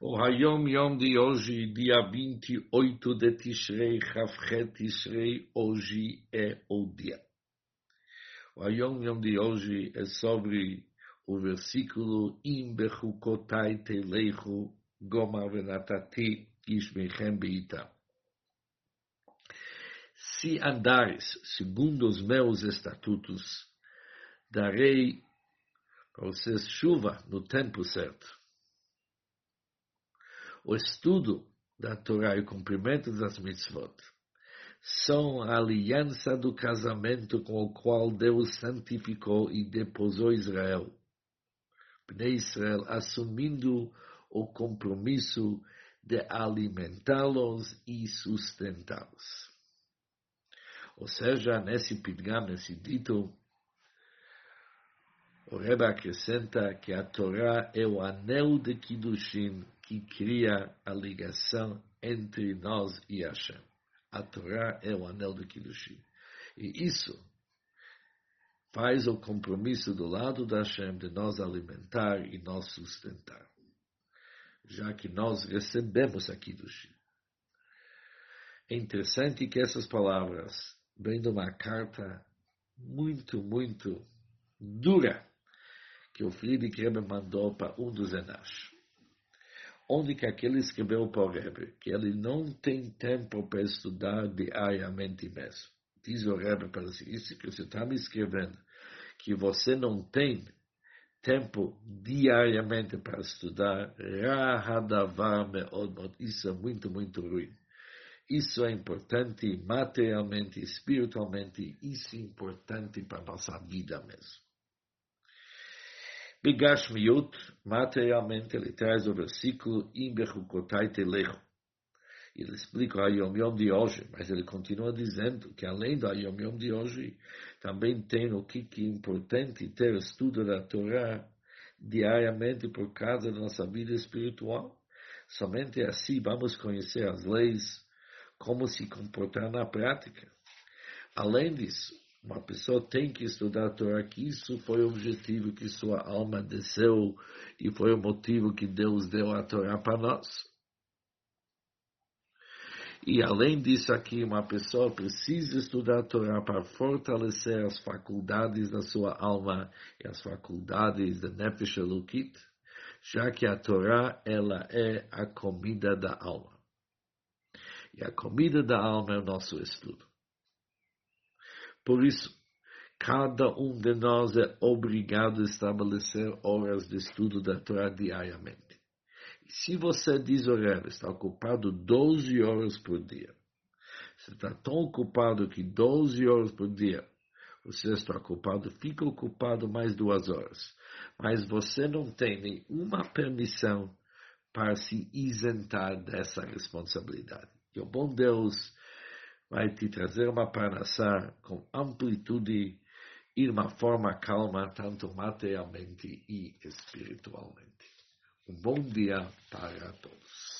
O Hayom Yom de hoje, dia 28 de Tishrei, Chavchet Tishrei, hoje é o dia. O Hayom Yom de hoje é sobre o versículo Im bechukotai teleichu gomar venatati ishmechem beita. Se andares segundo os meus estatutos, darei para vocês chuva no tempo certo o estudo da Torá e o cumprimento das mitzvot são a aliança do casamento com o qual Deus santificou e deposou Israel. Bnei Israel assumindo o compromisso de alimentá-los e sustentá-los. Ou seja, nesse pidgam, nesse dito, o Rebbe acrescenta que a Torá é o anel de Kiddushin que cria a ligação entre nós e Hashem. A Torá é o anel de Kiddushin. E isso faz o compromisso do lado da Hashem de nós alimentar e nós sustentar. Já que nós recebemos a Kiddushin. É interessante que essas palavras vêm de uma carta muito, muito dura que o Friedrich Rebbe mandou para um dos Enash. Onde que aquele escreveu para o Rebbe que ele não tem tempo para estudar diariamente mesmo. Diz o Rebbe para si, isso que você está me escrevendo, que você não tem tempo diariamente para estudar, isso é muito, muito ruim. Isso é importante materialmente, espiritualmente, isso é importante para a nossa vida mesmo. Bigashmiut, materialmente, ele traz o versículo Imbechukotai Telecho. Ele explica a Yom Yom de hoje, mas ele continua dizendo que além da Yom Yom de hoje, também tem o que, que é importante ter estudo da Torá diariamente por causa da nossa vida espiritual. Somente assim vamos conhecer as leis, como se comportar na prática. Além disso, uma pessoa tem que estudar a Torá, que isso foi o objetivo que sua alma desceu e foi o motivo que Deus deu a Torá para nós. E além disso aqui, uma pessoa precisa estudar a Torá para fortalecer as faculdades da sua alma e as faculdades da Nefesh Elokit, já que a Torá ela é a comida da alma. E a comida da alma é o nosso estudo. Por isso, cada um de nós é obrigado a estabelecer horas de estudo da Torá diariamente. E se você diz, olha, está ocupado 12 horas por dia, você está tão ocupado que 12 horas por dia você está ocupado, fica ocupado mais duas horas. Mas você não tem nenhuma permissão para se isentar dessa responsabilidade. E o bom Deus vai te trazer uma parnassá com amplitude e uma forma calma, tanto materialmente e espiritualmente. Um bom dia para todos.